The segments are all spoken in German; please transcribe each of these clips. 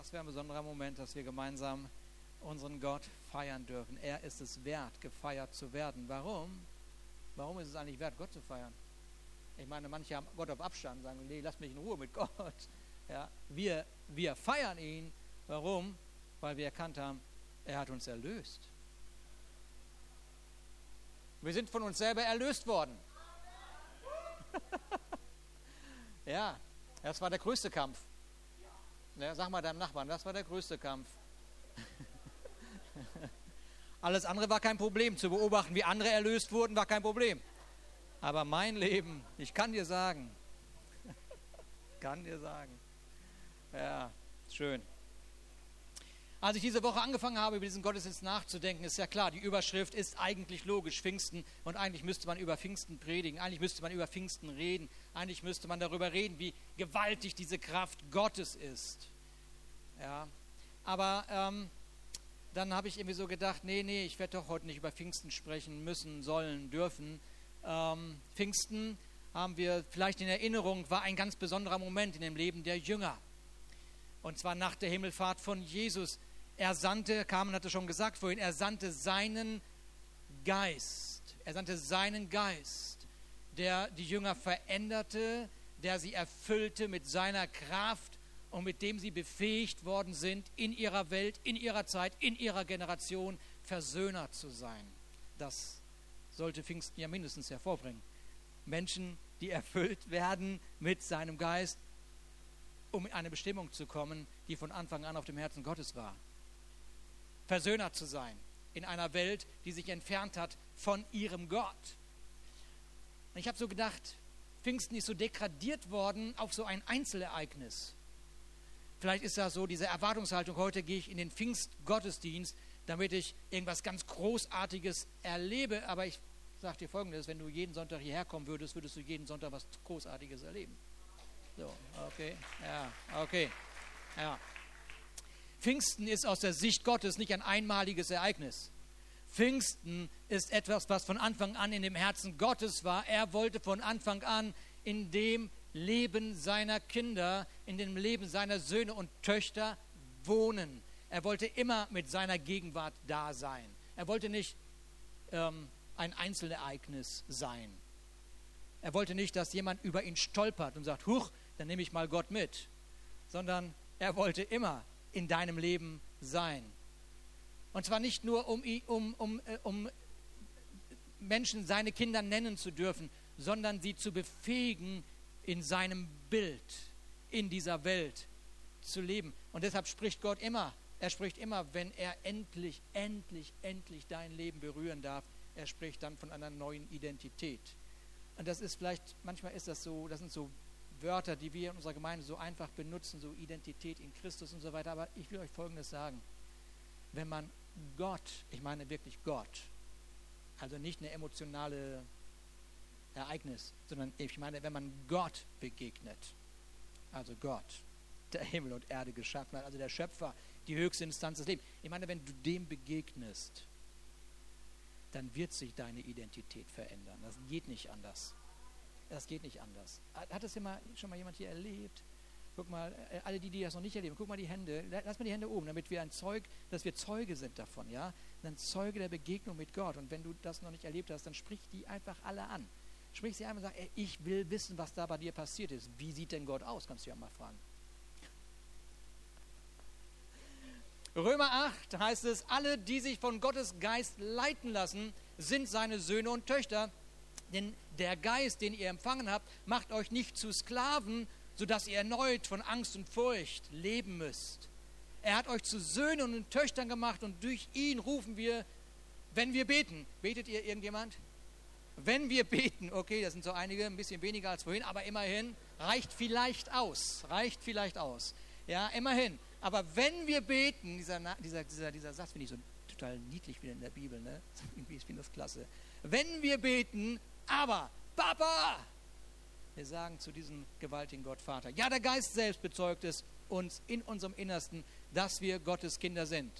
Was für ein besonderer Moment, dass wir gemeinsam unseren Gott feiern dürfen. Er ist es wert, gefeiert zu werden. Warum? Warum ist es eigentlich wert, Gott zu feiern? Ich meine, manche haben Gott auf Abstand sagen, nee, lass mich in Ruhe mit Gott. Ja, wir, wir feiern ihn. Warum? Weil wir erkannt haben, er hat uns erlöst. Wir sind von uns selber erlöst worden. ja, das war der größte Kampf. Ja, sag mal deinem Nachbarn, das war der größte Kampf. Alles andere war kein Problem. Zu beobachten, wie andere erlöst wurden, war kein Problem. Aber mein Leben, ich kann dir sagen, kann dir sagen, ja, schön. Als ich diese Woche angefangen habe, über diesen Gottesdienst nachzudenken, ist ja klar, die Überschrift ist eigentlich logisch, Pfingsten. Und eigentlich müsste man über Pfingsten predigen, eigentlich müsste man über Pfingsten reden, eigentlich müsste man darüber reden, wie gewaltig diese Kraft Gottes ist. Ja, aber ähm, dann habe ich irgendwie so gedacht, nee, nee, ich werde doch heute nicht über Pfingsten sprechen müssen, sollen, dürfen. Ähm, Pfingsten haben wir vielleicht in Erinnerung, war ein ganz besonderer Moment in dem Leben der Jünger. Und zwar nach der Himmelfahrt von Jesus. Er sandte, Carmen hatte schon gesagt vorhin, er sandte seinen Geist. Er sandte seinen Geist, der die Jünger veränderte, der sie erfüllte mit seiner Kraft und mit dem sie befähigt worden sind, in ihrer Welt, in ihrer Zeit, in ihrer Generation Versöhner zu sein. Das sollte Pfingsten ja mindestens hervorbringen. Menschen, die erfüllt werden mit seinem Geist, um in eine Bestimmung zu kommen, die von Anfang an auf dem Herzen Gottes war. Versöhner zu sein in einer Welt, die sich entfernt hat von ihrem Gott. Ich habe so gedacht, Pfingsten ist so degradiert worden auf so ein Einzelereignis. Vielleicht ist das so diese Erwartungshaltung, heute gehe ich in den Pfingstgottesdienst, damit ich irgendwas ganz Großartiges erlebe. Aber ich sage dir Folgendes, wenn du jeden Sonntag hierher kommen würdest, würdest du jeden Sonntag was Großartiges erleben. So, okay, ja, okay, ja. Pfingsten ist aus der Sicht Gottes nicht ein einmaliges Ereignis. Pfingsten ist etwas, was von Anfang an in dem Herzen Gottes war. Er wollte von Anfang an in dem Leben seiner Kinder, in dem Leben seiner Söhne und Töchter wohnen. Er wollte immer mit seiner Gegenwart da sein. Er wollte nicht ähm, ein Einzelereignis sein. Er wollte nicht, dass jemand über ihn stolpert und sagt, huch, dann nehme ich mal Gott mit, sondern er wollte immer in deinem Leben sein. Und zwar nicht nur, um, um, um, äh, um Menschen seine Kinder nennen zu dürfen, sondern sie zu befähigen, in seinem Bild in dieser Welt zu leben. Und deshalb spricht Gott immer, er spricht immer, wenn er endlich, endlich, endlich dein Leben berühren darf, er spricht dann von einer neuen Identität. Und das ist vielleicht, manchmal ist das so, das sind so Wörter, die wir in unserer Gemeinde so einfach benutzen, so Identität in Christus und so weiter. Aber ich will euch Folgendes sagen. Wenn man Gott, ich meine wirklich Gott, also nicht eine emotionale Ereignis, sondern ich meine, wenn man Gott begegnet, also Gott, der Himmel und Erde geschaffen hat, also der Schöpfer, die höchste Instanz des Lebens. Ich meine, wenn du dem begegnest, dann wird sich deine Identität verändern. Das geht nicht anders. Das geht nicht anders. Hat das immer, schon mal jemand hier erlebt? Guck mal, äh, alle die, die das noch nicht erleben, guck mal die Hände, lass mal die Hände oben, damit wir ein Zeug, dass wir Zeuge sind davon, ja? Ein Zeuge der Begegnung mit Gott. Und wenn du das noch nicht erlebt hast, dann sprich die einfach alle an. Sprich sie einmal und sag, ey, ich will wissen, was da bei dir passiert ist. Wie sieht denn Gott aus? Kannst du ja mal fragen. Römer 8 heißt es, alle, die sich von Gottes Geist leiten lassen, sind seine Söhne und Töchter. Denn der Geist, den ihr empfangen habt, macht euch nicht zu Sklaven, sodass ihr erneut von Angst und Furcht leben müsst. Er hat euch zu Söhnen und Töchtern gemacht und durch ihn rufen wir, wenn wir beten. Betet ihr irgendjemand? Wenn wir beten, okay, das sind so einige, ein bisschen weniger als vorhin, aber immerhin, reicht vielleicht aus. Reicht vielleicht aus. Ja, immerhin. Aber wenn wir beten, dieser, dieser, dieser, dieser Satz finde ich so total niedlich wieder in der Bibel, ne? Irgendwie finde ich das klasse. Wenn wir beten, aber Papa, wir sagen zu diesem gewaltigen Gott Vater. Ja, der Geist selbst bezeugt es uns in unserem Innersten, dass wir Gottes Kinder sind.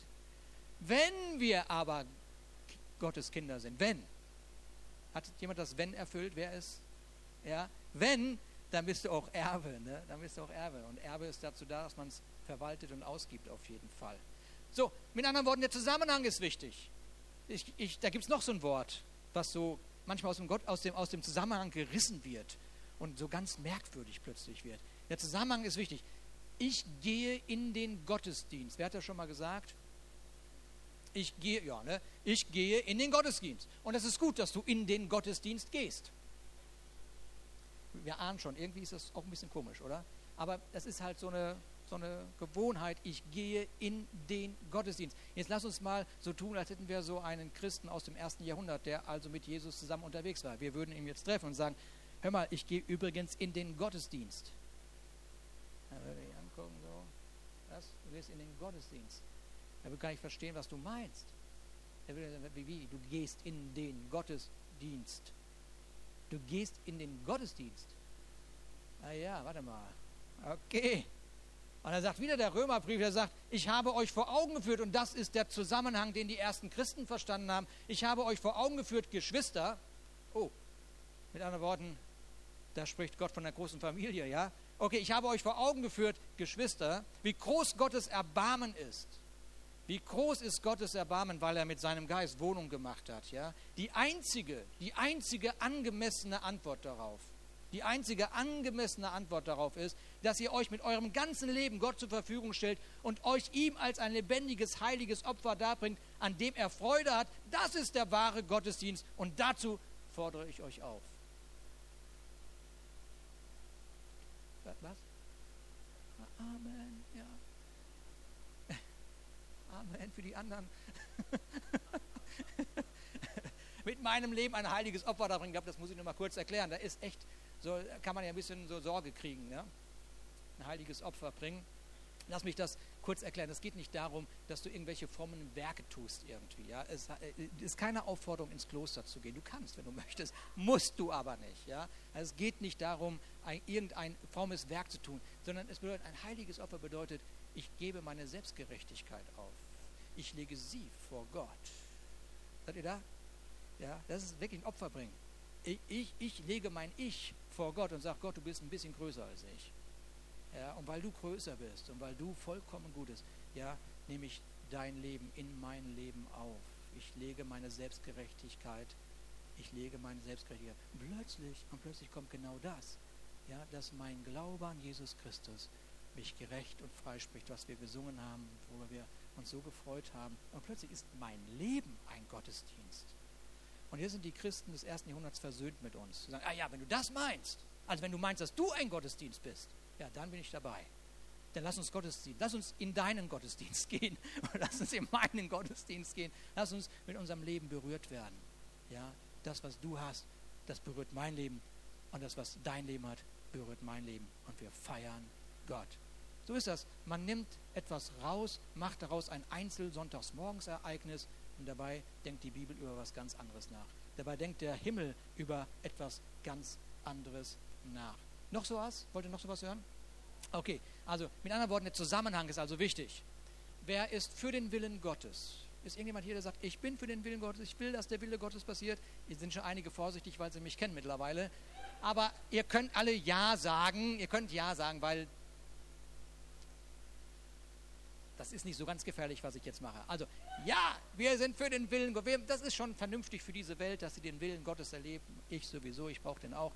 Wenn wir aber Gottes Kinder sind, wenn, hat jemand das Wenn erfüllt? Wer ist? Ja, wenn, dann bist du auch Erbe. Ne? Dann bist du auch Erbe. Und Erbe ist dazu da, dass man es verwaltet und ausgibt auf jeden Fall. So, mit anderen Worten, der Zusammenhang ist wichtig. Ich, ich, da gibt es noch so ein Wort, was so manchmal aus dem, Gott, aus, dem, aus dem Zusammenhang gerissen wird und so ganz merkwürdig plötzlich wird. Der Zusammenhang ist wichtig. Ich gehe in den Gottesdienst. Wer hat das schon mal gesagt? Ich gehe, ja, ne? Ich gehe in den Gottesdienst. Und es ist gut, dass du in den Gottesdienst gehst. Wir ahnen schon, irgendwie ist das auch ein bisschen komisch, oder? Aber das ist halt so eine, so eine Gewohnheit. Ich gehe in den Gottesdienst. Jetzt lass uns mal so tun, als hätten wir so einen Christen aus dem ersten Jahrhundert, der also mit Jesus zusammen unterwegs war. Wir würden ihn jetzt treffen und sagen, hör mal, ich gehe übrigens in den Gottesdienst. Dann würde ich angucken, so, was? Du gehst in den Gottesdienst. Er will gar nicht verstehen, was du meinst. Er will wie? Du gehst in den Gottesdienst. Du gehst in den Gottesdienst. Ah ja, warte mal. Okay. Und er sagt wieder der Römerbrief, der sagt, ich habe euch vor Augen geführt, und das ist der Zusammenhang, den die ersten Christen verstanden haben. Ich habe euch vor Augen geführt, Geschwister. Oh, mit anderen Worten, da spricht Gott von der großen Familie, ja? Okay, ich habe euch vor Augen geführt, Geschwister, wie groß Gottes Erbarmen ist wie groß ist Gottes Erbarmen, weil er mit seinem Geist Wohnung gemacht hat, ja? Die einzige, die einzige angemessene Antwort darauf, die einzige angemessene Antwort darauf ist, dass ihr euch mit eurem ganzen Leben Gott zur Verfügung stellt und euch ihm als ein lebendiges, heiliges Opfer darbringt, an dem er Freude hat. Das ist der wahre Gottesdienst und dazu fordere ich euch auf. Was? Amen. Amen für die anderen. Mit meinem Leben ein heiliges Opfer da bringen. Ich glaube, das muss ich nur mal kurz erklären. Da ist echt, so kann man ja ein bisschen so Sorge kriegen. Ja? Ein heiliges Opfer bringen. Lass mich das kurz erklären. Es geht nicht darum, dass du irgendwelche frommen Werke tust irgendwie. Ja? Es äh, ist keine Aufforderung, ins Kloster zu gehen. Du kannst, wenn du möchtest, musst du aber nicht. Ja? Also es geht nicht darum, ein, irgendein frommes Werk zu tun, sondern es bedeutet, ein heiliges Opfer bedeutet, ich gebe meine Selbstgerechtigkeit auf ich lege sie vor Gott. Seid ihr da? Ja, das ist wirklich ein Opfer bringen. Ich, ich, ich lege mein Ich vor Gott und sage, Gott, du bist ein bisschen größer als ich. Ja, und weil du größer bist und weil du vollkommen gut bist, ja, nehme ich dein Leben in mein Leben auf. Ich lege meine Selbstgerechtigkeit, ich lege meine Selbstgerechtigkeit. Und plötzlich, und plötzlich kommt genau das, ja, dass mein Glaube an Jesus Christus mich gerecht und frei spricht, was wir gesungen haben, worüber wir uns so gefreut haben. Und plötzlich ist mein Leben ein Gottesdienst. Und hier sind die Christen des ersten Jahrhunderts versöhnt mit uns. Sie sagen, ah ja, wenn du das meinst, also wenn du meinst, dass du ein Gottesdienst bist, ja, dann bin ich dabei. Dann lass uns Gottesdienst, lass uns in deinen Gottesdienst gehen. lass uns in meinen Gottesdienst gehen. Lass uns mit unserem Leben berührt werden. Ja, das, was du hast, das berührt mein Leben. Und das, was dein Leben hat, berührt mein Leben. Und wir feiern Gott. So ist das. Man nimmt etwas raus, macht daraus ein Einzel-Sonntagsmorgensereignis und dabei denkt die Bibel über was ganz anderes nach. Dabei denkt der Himmel über etwas ganz anderes nach. Noch sowas? Wollt ihr noch sowas hören? Okay, also mit anderen Worten, der Zusammenhang ist also wichtig. Wer ist für den Willen Gottes? Ist irgendjemand hier, der sagt, ich bin für den Willen Gottes, ich will, dass der Wille Gottes passiert? Hier sind schon einige vorsichtig, weil sie mich kennen mittlerweile. Aber ihr könnt alle Ja sagen, ihr könnt Ja sagen, weil das ist nicht so ganz gefährlich, was ich jetzt mache. Also, ja, wir sind für den Willen Gottes. Das ist schon vernünftig für diese Welt, dass sie den Willen Gottes erleben. Ich sowieso, ich brauche den auch.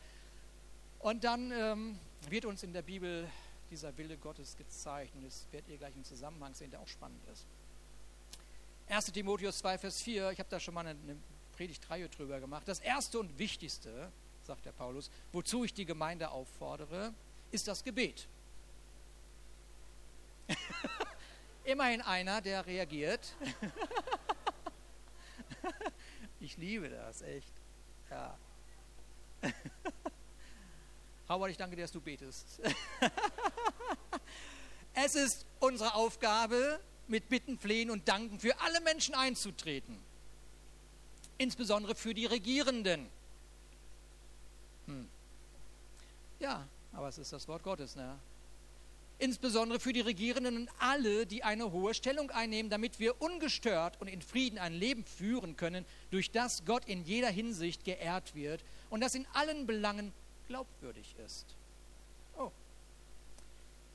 Und dann ähm, wird uns in der Bibel dieser Wille Gottes gezeigt. Und das werdet ihr gleich im Zusammenhang sehen, der auch spannend ist. 1 Timotheus 2, Vers 4, ich habe da schon mal eine, eine Predigtreihe drüber gemacht. Das erste und wichtigste, sagt der Paulus, wozu ich die Gemeinde auffordere, ist das Gebet. Immerhin einer, der reagiert. ich liebe das, echt. Ja. Howard, ich danke dir, dass du betest. es ist unsere Aufgabe, mit Bitten, Flehen und Danken für alle Menschen einzutreten. Insbesondere für die Regierenden. Hm. Ja, aber es ist das Wort Gottes, ne? Insbesondere für die Regierenden und alle, die eine hohe Stellung einnehmen, damit wir ungestört und in Frieden ein Leben führen können, durch das Gott in jeder Hinsicht geehrt wird und das in allen Belangen glaubwürdig ist. Oh.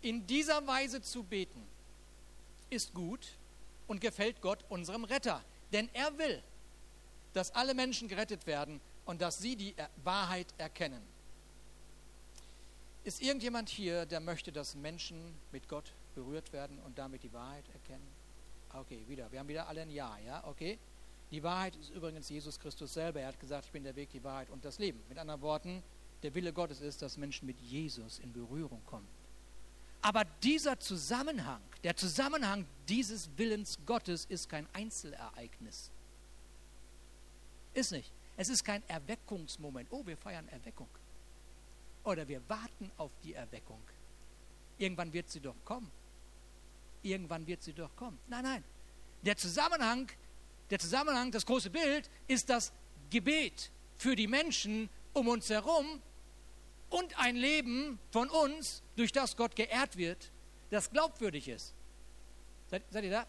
In dieser Weise zu beten ist gut und gefällt Gott unserem Retter. Denn er will, dass alle Menschen gerettet werden und dass sie die Wahrheit erkennen. Ist irgendjemand hier, der möchte, dass Menschen mit Gott berührt werden und damit die Wahrheit erkennen? Okay, wieder. Wir haben wieder alle ein Ja, ja? Okay. Die Wahrheit ist übrigens Jesus Christus selber. Er hat gesagt, ich bin der Weg, die Wahrheit und das Leben. Mit anderen Worten, der Wille Gottes ist, dass Menschen mit Jesus in Berührung kommen. Aber dieser Zusammenhang, der Zusammenhang dieses Willens Gottes ist kein Einzelereignis. Ist nicht. Es ist kein Erweckungsmoment. Oh, wir feiern Erweckung. Oder wir warten auf die Erweckung. Irgendwann wird sie doch kommen. Irgendwann wird sie doch kommen. Nein, nein. Der Zusammenhang, der Zusammenhang, das große Bild ist das Gebet für die Menschen um uns herum und ein Leben von uns, durch das Gott geehrt wird, das glaubwürdig ist. Seid, seid ihr da?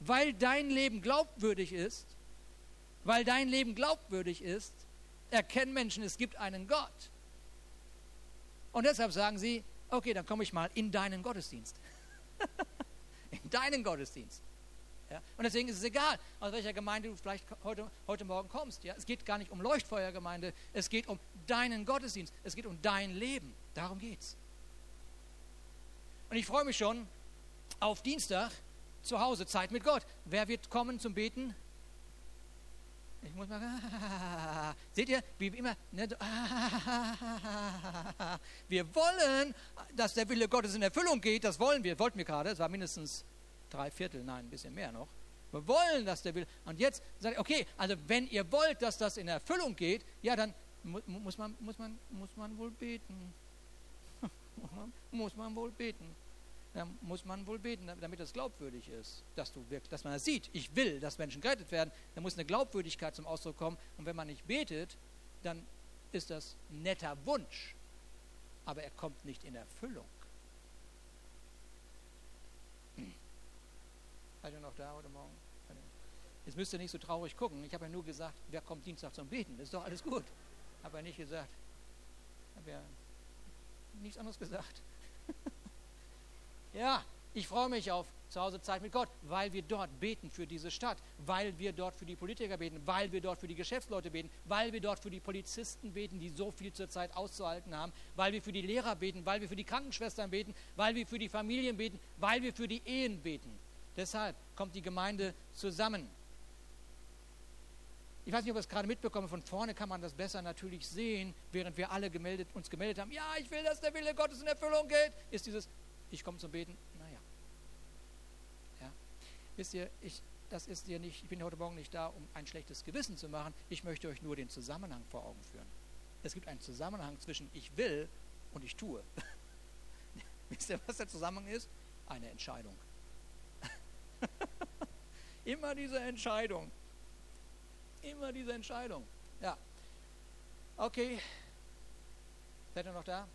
Weil dein Leben glaubwürdig ist, weil dein Leben glaubwürdig ist, erkennen Menschen, es gibt einen Gott. Und deshalb sagen sie, okay, dann komme ich mal in deinen Gottesdienst. in deinen Gottesdienst. Ja? Und deswegen ist es egal, aus welcher Gemeinde du vielleicht heute, heute Morgen kommst. Ja? Es geht gar nicht um Leuchtfeuergemeinde, es geht um deinen Gottesdienst, es geht um dein Leben. Darum geht's. Und ich freue mich schon auf Dienstag zu Hause, Zeit mit Gott. Wer wird kommen zum Beten? Ich muss mal. Seht ihr, wie immer. Ne, wir wollen, dass der Wille Gottes in Erfüllung geht. Das wollen wir. Wollten wir gerade. Es war mindestens drei Viertel, nein, ein bisschen mehr noch. Wir wollen, dass der Wille. Und jetzt sagt okay, also wenn ihr wollt, dass das in Erfüllung geht, ja, dann muss man, muss man, muss man wohl beten. muss man wohl beten dann muss man wohl beten, damit das glaubwürdig ist, dass, du wirklich, dass man das sieht. Ich will, dass Menschen gerettet werden. Da muss eine Glaubwürdigkeit zum Ausdruck kommen. Und wenn man nicht betet, dann ist das netter Wunsch, aber er kommt nicht in Erfüllung. Seid ihr noch da heute Morgen? Jetzt müsst ihr nicht so traurig gucken. Ich habe ja nur gesagt, wer kommt Dienstag zum Beten? Das ist doch alles gut. Habe ja nicht gesagt. Habe ja nichts anderes gesagt. Ja, ich freue mich auf zu Hause Zeit mit Gott, weil wir dort beten für diese Stadt, weil wir dort für die Politiker beten, weil wir dort für die Geschäftsleute beten, weil wir dort für die Polizisten beten, die so viel zur Zeit auszuhalten haben, weil wir für die Lehrer beten, weil wir für die Krankenschwestern beten, weil wir für die Familien beten, weil wir für die Ehen beten. Deshalb kommt die Gemeinde zusammen. Ich weiß nicht, ob ihr es gerade mitbekommen, von vorne kann man das besser natürlich sehen, während wir alle gemeldet, uns gemeldet haben, ja, ich will, dass der Wille Gottes in Erfüllung geht, ist dieses ich komme zum Beten, naja. Ja. Wisst ihr, ich, das ist dir nicht, ich bin heute Morgen nicht da, um ein schlechtes Gewissen zu machen. Ich möchte euch nur den Zusammenhang vor Augen führen. Es gibt einen Zusammenhang zwischen ich will und ich tue. Wisst ihr, was der Zusammenhang ist? Eine Entscheidung. Immer diese Entscheidung. Immer diese Entscheidung. Ja. Okay. Seid ihr noch da?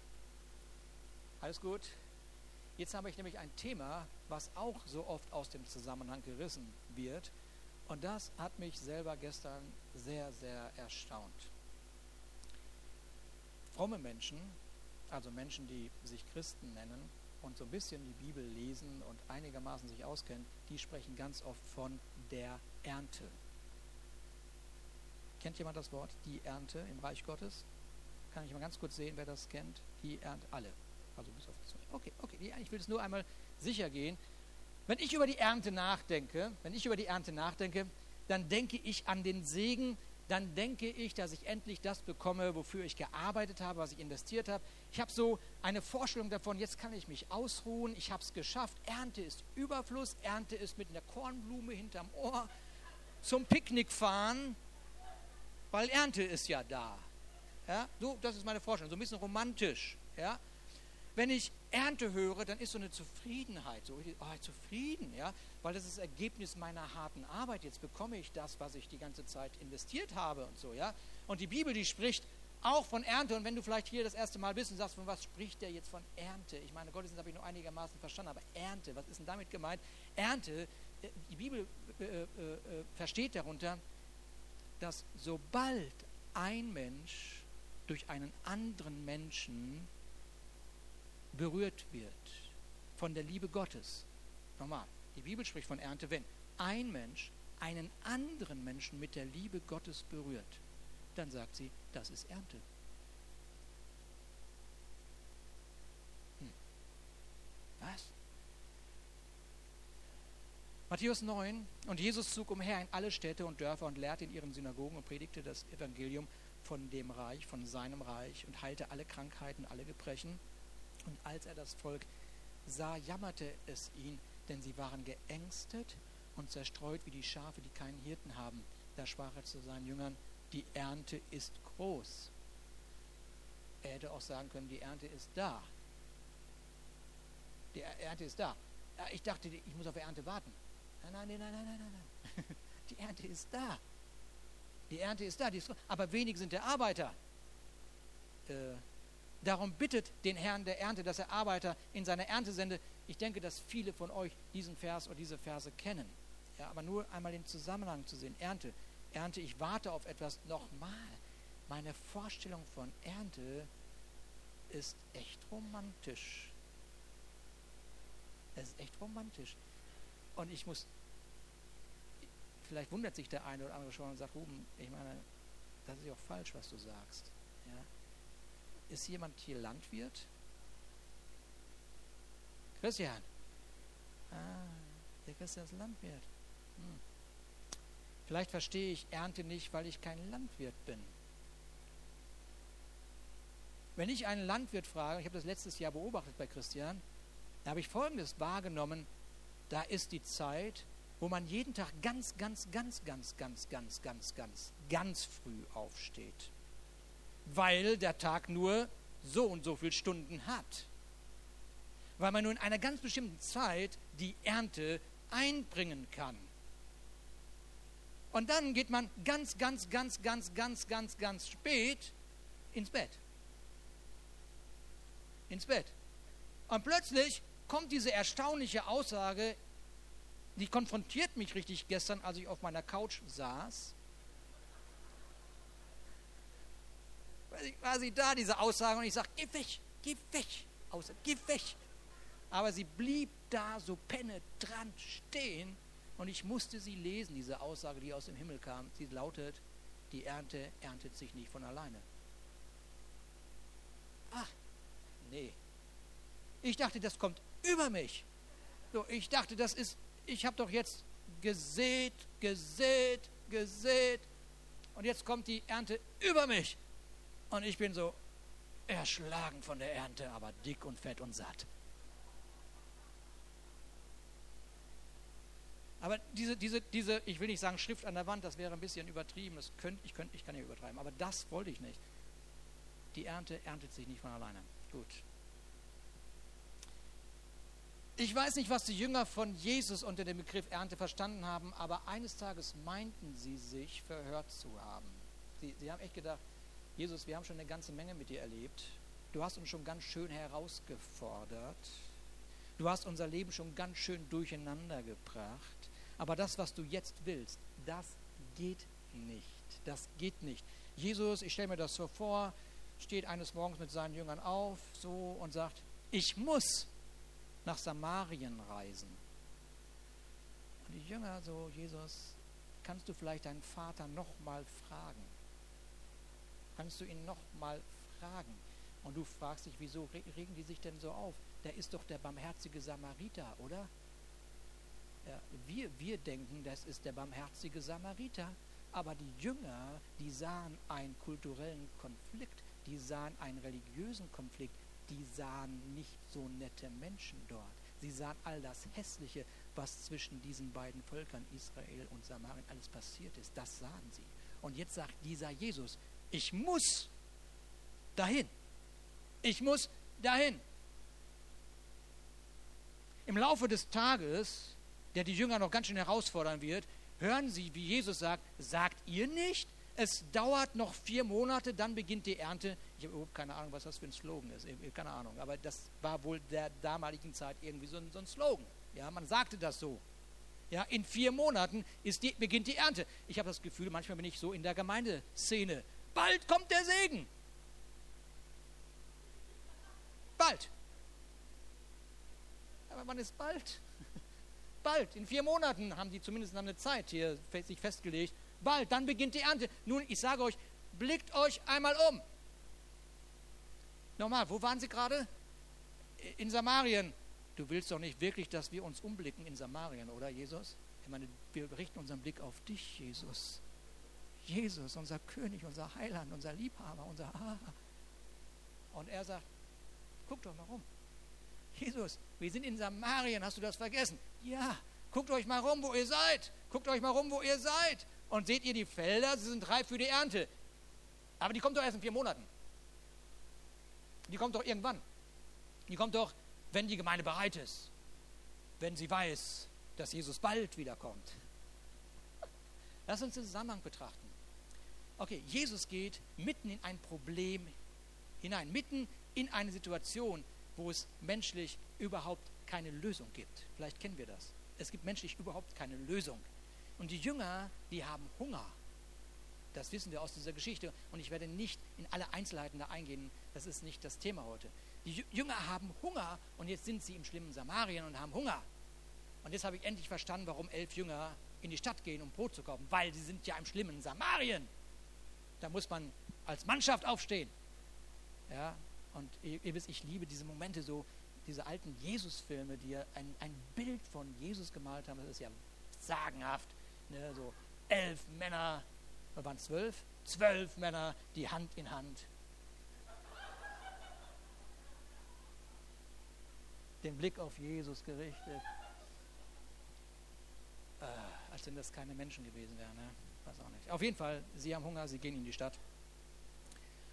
Alles gut? Jetzt habe ich nämlich ein Thema, was auch so oft aus dem Zusammenhang gerissen wird. Und das hat mich selber gestern sehr, sehr erstaunt. Fromme Menschen, also Menschen, die sich Christen nennen und so ein bisschen die Bibel lesen und einigermaßen sich auskennen, die sprechen ganz oft von der Ernte. Kennt jemand das Wort, die Ernte im Reich Gottes? Kann ich mal ganz kurz sehen, wer das kennt? Die Ernte, alle. Also bis auf. Okay, okay. Ich will es nur einmal sicher gehen. Wenn ich über die Ernte nachdenke, wenn ich über die Ernte nachdenke, dann denke ich an den Segen, dann denke ich, dass ich endlich das bekomme, wofür ich gearbeitet habe, was ich investiert habe. Ich habe so eine Vorstellung davon, jetzt kann ich mich ausruhen, ich habe es geschafft. Ernte ist Überfluss, Ernte ist mit einer Kornblume hinterm Ohr zum Picknick fahren, weil Ernte ist ja da. Ja, so, das ist meine Vorstellung, so ein bisschen romantisch. Ja, wenn ich Ernte höre, dann ist so eine Zufriedenheit, so oh, zufrieden, ja, weil das ist das Ergebnis meiner harten Arbeit. Jetzt bekomme ich das, was ich die ganze Zeit investiert habe und so, ja. Und die Bibel, die spricht auch von Ernte. Und wenn du vielleicht hier das erste Mal bist und sagst, von was spricht der jetzt von Ernte? Ich meine, Gottesdienst habe ich nur einigermaßen verstanden, aber Ernte, was ist denn damit gemeint? Ernte, äh, die Bibel äh, äh, äh, versteht darunter, dass sobald ein Mensch durch einen anderen Menschen berührt wird von der Liebe Gottes. Nochmal, die Bibel spricht von Ernte, wenn ein Mensch einen anderen Menschen mit der Liebe Gottes berührt, dann sagt sie, das ist Ernte. Hm. Was? Matthäus 9, und Jesus zog umher in alle Städte und Dörfer und lehrte in ihren Synagogen und predigte das Evangelium von dem Reich, von seinem Reich und heilte alle Krankheiten, alle Gebrechen. Und als er das Volk sah, jammerte es ihn, denn sie waren geängstet und zerstreut wie die Schafe, die keinen Hirten haben. Da sprach er zu seinen Jüngern, die Ernte ist groß. Er hätte auch sagen können, die Ernte ist da. Die Ernte ist da. Ich dachte, ich muss auf die Ernte warten. Nein, nein, nein, nein, nein, nein, nein. Die Ernte ist da. Die Ernte ist da, ist, aber wenig sind der Arbeiter. Äh, darum bittet den Herrn der Ernte, dass er Arbeiter in seine Ernte sende. Ich denke, dass viele von euch diesen Vers oder diese Verse kennen. Ja, aber nur einmal den Zusammenhang zu sehen. Ernte, Ernte, ich warte auf etwas. Nochmal, meine Vorstellung von Ernte ist echt romantisch. Es ist echt romantisch. Und ich muss, vielleicht wundert sich der eine oder andere schon und sagt, Ruben, ich meine, das ist ja auch falsch, was du sagst. Ja? Ist jemand hier Landwirt? Christian. Ah, der Christian ist Landwirt. Hm. Vielleicht verstehe ich Ernte nicht, weil ich kein Landwirt bin. Wenn ich einen Landwirt frage, ich habe das letztes Jahr beobachtet bei Christian, da habe ich Folgendes wahrgenommen, da ist die Zeit, wo man jeden Tag ganz, ganz, ganz, ganz, ganz, ganz, ganz, ganz, ganz früh aufsteht. Weil der Tag nur so und so viele Stunden hat. Weil man nur in einer ganz bestimmten Zeit die Ernte einbringen kann. Und dann geht man ganz, ganz, ganz, ganz, ganz, ganz, ganz spät ins Bett. Ins Bett. Und plötzlich kommt diese erstaunliche Aussage, die konfrontiert mich richtig gestern, als ich auf meiner Couch saß. War sie da, diese Aussage, und ich sage, geh weg, geh weg, Außer, geh weg. Aber sie blieb da so penetrant stehen und ich musste sie lesen, diese Aussage, die aus dem Himmel kam. Sie lautet, die Ernte erntet sich nicht von alleine. Ach, nee. Ich dachte, das kommt über mich. So, ich dachte, das ist, ich habe doch jetzt gesät, gesät, gesät und jetzt kommt die Ernte über mich. Und ich bin so erschlagen von der Ernte, aber dick und fett und satt. Aber diese, diese, diese, ich will nicht sagen Schrift an der Wand, das wäre ein bisschen übertrieben, das könnt, ich, könnt, ich kann ja übertreiben, aber das wollte ich nicht. Die Ernte erntet sich nicht von alleine. Gut. Ich weiß nicht, was die Jünger von Jesus unter dem Begriff Ernte verstanden haben, aber eines Tages meinten sie sich verhört zu haben. Sie, sie haben echt gedacht, Jesus, wir haben schon eine ganze Menge mit dir erlebt. Du hast uns schon ganz schön herausgefordert. Du hast unser Leben schon ganz schön durcheinander gebracht. Aber das, was du jetzt willst, das geht nicht. Das geht nicht. Jesus, ich stelle mir das so vor, steht eines Morgens mit seinen Jüngern auf so und sagt, ich muss nach Samarien reisen. Und die Jünger so, Jesus, kannst du vielleicht deinen Vater nochmal fragen? Kannst du ihn nochmal fragen? Und du fragst dich, wieso regen die sich denn so auf? Der ist doch der barmherzige Samariter, oder? Ja, wir, wir denken, das ist der barmherzige Samariter. Aber die Jünger, die sahen einen kulturellen Konflikt, die sahen einen religiösen Konflikt, die sahen nicht so nette Menschen dort. Sie sahen all das Hässliche, was zwischen diesen beiden Völkern, Israel und Samarien, alles passiert ist. Das sahen sie. Und jetzt sagt dieser Jesus, ich muss dahin. Ich muss dahin. Im Laufe des Tages, der die Jünger noch ganz schön herausfordern wird, hören sie, wie Jesus sagt, sagt ihr nicht, es dauert noch vier Monate, dann beginnt die Ernte. Ich habe überhaupt keine Ahnung, was das für ein Slogan ist. Keine Ahnung. Aber das war wohl der damaligen Zeit irgendwie so ein, so ein Slogan. Ja, man sagte das so. Ja, in vier Monaten die, beginnt die Ernte. Ich habe das Gefühl, manchmal bin ich so in der Gemeindeszene. Bald kommt der Segen. Bald. Aber wann ist bald? Bald, in vier Monaten haben die zumindest eine Zeit hier sich festgelegt. Bald, dann beginnt die Ernte. Nun, ich sage euch, blickt euch einmal um. Nochmal, wo waren sie gerade? In Samarien. Du willst doch nicht wirklich, dass wir uns umblicken in Samarien, oder Jesus? Ich meine, wir richten unseren Blick auf dich, Jesus. Jesus, unser König, unser Heiland, unser Liebhaber, unser Ah. Und er sagt, guck doch mal rum. Jesus, wir sind in Samarien, hast du das vergessen? Ja, guckt euch mal rum, wo ihr seid. Guckt euch mal rum, wo ihr seid. Und seht ihr die Felder, sie sind reif für die Ernte. Aber die kommt doch erst in vier Monaten. Die kommt doch irgendwann. Die kommt doch, wenn die Gemeinde bereit ist. Wenn sie weiß, dass Jesus bald wiederkommt. Lass uns den Zusammenhang betrachten. Okay, Jesus geht mitten in ein Problem hinein, mitten in eine Situation, wo es menschlich überhaupt keine Lösung gibt. Vielleicht kennen wir das. Es gibt menschlich überhaupt keine Lösung. Und die Jünger, die haben Hunger. Das wissen wir aus dieser Geschichte. Und ich werde nicht in alle Einzelheiten da eingehen. Das ist nicht das Thema heute. Die Jünger haben Hunger und jetzt sind sie im schlimmen Samarien und haben Hunger. Und jetzt habe ich endlich verstanden, warum elf Jünger in die Stadt gehen, um Brot zu kaufen. Weil sie sind ja im schlimmen Samarien. Da muss man als Mannschaft aufstehen. Ja, und ihr, ihr, wisst, ich liebe diese Momente so, diese alten Jesus-Filme, die ein, ein Bild von Jesus gemalt haben. Das ist ja sagenhaft. Ne? So elf Männer, oder waren zwölf? Zwölf Männer, die Hand in Hand. Den Blick auf Jesus gerichtet. Äh, als wenn das keine Menschen gewesen wären. Ne? Weiß auch nicht. Auf jeden Fall, sie haben Hunger, sie gehen in die Stadt.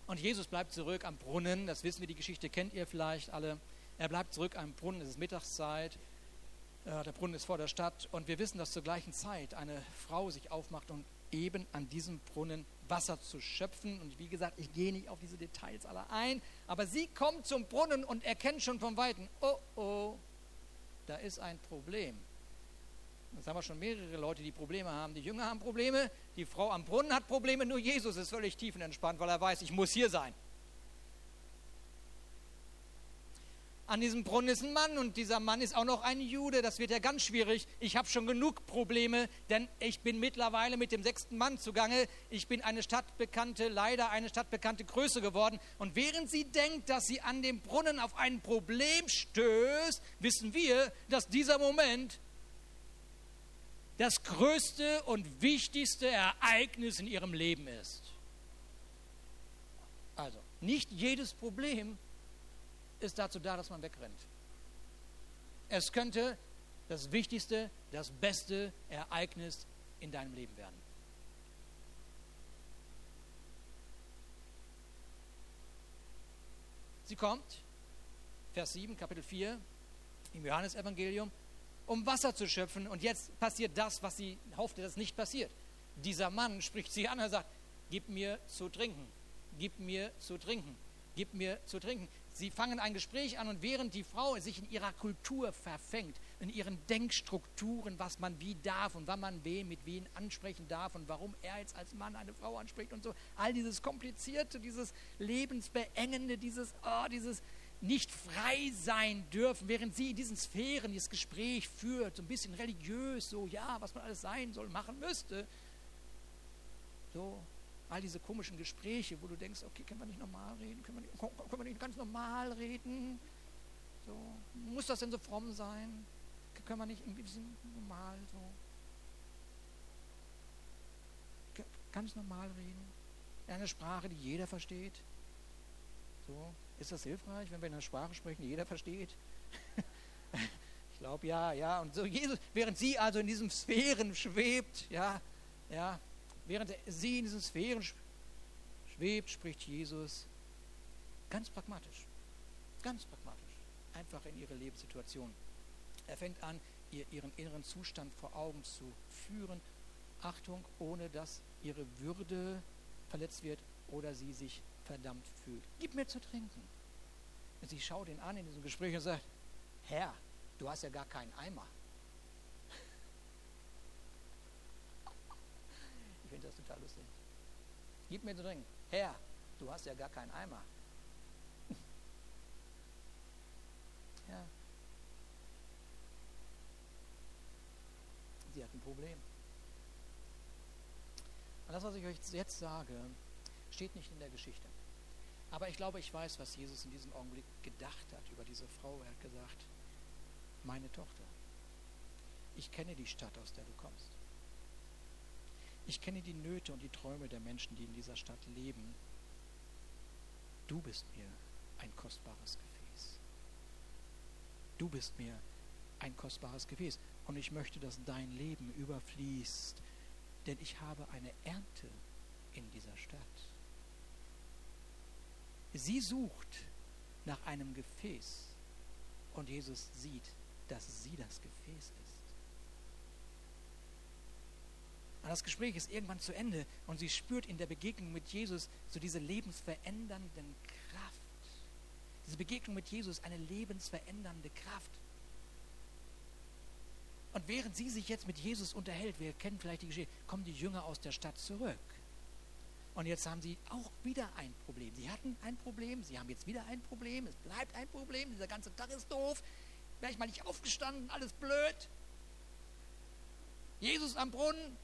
Und Jesus bleibt zurück am Brunnen. Das wissen wir, die Geschichte kennt ihr vielleicht alle. Er bleibt zurück am Brunnen, es ist Mittagszeit. Äh, der Brunnen ist vor der Stadt. Und wir wissen, dass zur gleichen Zeit eine Frau sich aufmacht, um eben an diesem Brunnen Wasser zu schöpfen. Und wie gesagt, ich gehe nicht auf diese Details alle ein. Aber sie kommt zum Brunnen und erkennt schon vom Weiten, oh oh, da ist ein Problem. Jetzt haben wir schon mehrere Leute, die Probleme haben. Die Jünger haben Probleme, die Frau am Brunnen hat Probleme, nur Jesus ist völlig tiefenentspannt, weil er weiß, ich muss hier sein. An diesem Brunnen ist ein Mann und dieser Mann ist auch noch ein Jude. Das wird ja ganz schwierig. Ich habe schon genug Probleme, denn ich bin mittlerweile mit dem sechsten Mann zugange. Ich bin eine stadtbekannte, leider eine stadtbekannte Größe geworden. Und während sie denkt, dass sie an dem Brunnen auf ein Problem stößt, wissen wir, dass dieser Moment das größte und wichtigste Ereignis in ihrem Leben ist. Also, nicht jedes Problem ist dazu da, dass man wegrennt. Es könnte das wichtigste, das beste Ereignis in deinem Leben werden. Sie kommt, Vers 7, Kapitel 4 im Johannesevangelium, um Wasser zu schöpfen. Und jetzt passiert das, was sie hoffte, dass nicht passiert. Dieser Mann spricht sie an und sagt, gib mir zu trinken, gib mir zu trinken, gib mir zu trinken. Sie fangen ein Gespräch an und während die Frau sich in ihrer Kultur verfängt, in ihren Denkstrukturen, was man wie darf und wann man wen mit wen ansprechen darf und warum er jetzt als Mann eine Frau anspricht und so, all dieses Komplizierte, dieses Lebensbeengende, dieses, oh, dieses, nicht frei sein dürfen, während sie in diesen Sphären dieses Gespräch führt, so ein bisschen religiös, so ja, was man alles sein soll, machen müsste. So, all diese komischen Gespräche, wo du denkst, okay, können wir nicht normal reden, können wir nicht, können wir nicht ganz normal reden? So, muss das denn so fromm sein? Können wir nicht ein bisschen normal so? Ganz normal reden? In einer Sprache, die jeder versteht? So, ist das hilfreich, wenn wir in einer Sprache sprechen, die jeder versteht? ich glaube ja, ja. Und so Jesus, während sie also in diesen Sphären schwebt, ja, ja, während sie in diesen Sphären schwebt, spricht Jesus ganz pragmatisch, ganz pragmatisch, einfach in ihre Lebenssituation. Er fängt an, ihr ihren inneren Zustand vor Augen zu führen. Achtung, ohne dass ihre Würde verletzt wird oder sie sich verdammt fühlt. Gib mir zu trinken. Und sie schaut ihn an in diesem Gespräch und sagt, Herr, du hast ja gar keinen Eimer. Ich finde das total lustig. Gib mir zu trinken. Herr, du hast ja gar keinen Eimer. Ja. Sie hat ein Problem. Und das, was ich euch jetzt sage, steht nicht in der Geschichte. Aber ich glaube, ich weiß, was Jesus in diesem Augenblick gedacht hat über diese Frau. Er hat gesagt, meine Tochter, ich kenne die Stadt, aus der du kommst. Ich kenne die Nöte und die Träume der Menschen, die in dieser Stadt leben. Du bist mir ein kostbares Gefäß. Du bist mir ein kostbares Gefäß. Und ich möchte, dass dein Leben überfließt, denn ich habe eine Ernte in dieser Stadt. Sie sucht nach einem Gefäß und Jesus sieht, dass sie das Gefäß ist. Und das Gespräch ist irgendwann zu Ende und sie spürt in der Begegnung mit Jesus so diese lebensverändernden Kraft. Diese Begegnung mit Jesus, eine lebensverändernde Kraft. Und während sie sich jetzt mit Jesus unterhält, wir kennen vielleicht die Geschichte, kommen die Jünger aus der Stadt zurück. Und jetzt haben sie auch wieder ein Problem. Sie hatten ein Problem, sie haben jetzt wieder ein Problem, es bleibt ein Problem, dieser ganze Tag ist doof, wäre ich mal nicht aufgestanden, alles blöd. Jesus am Brunnen,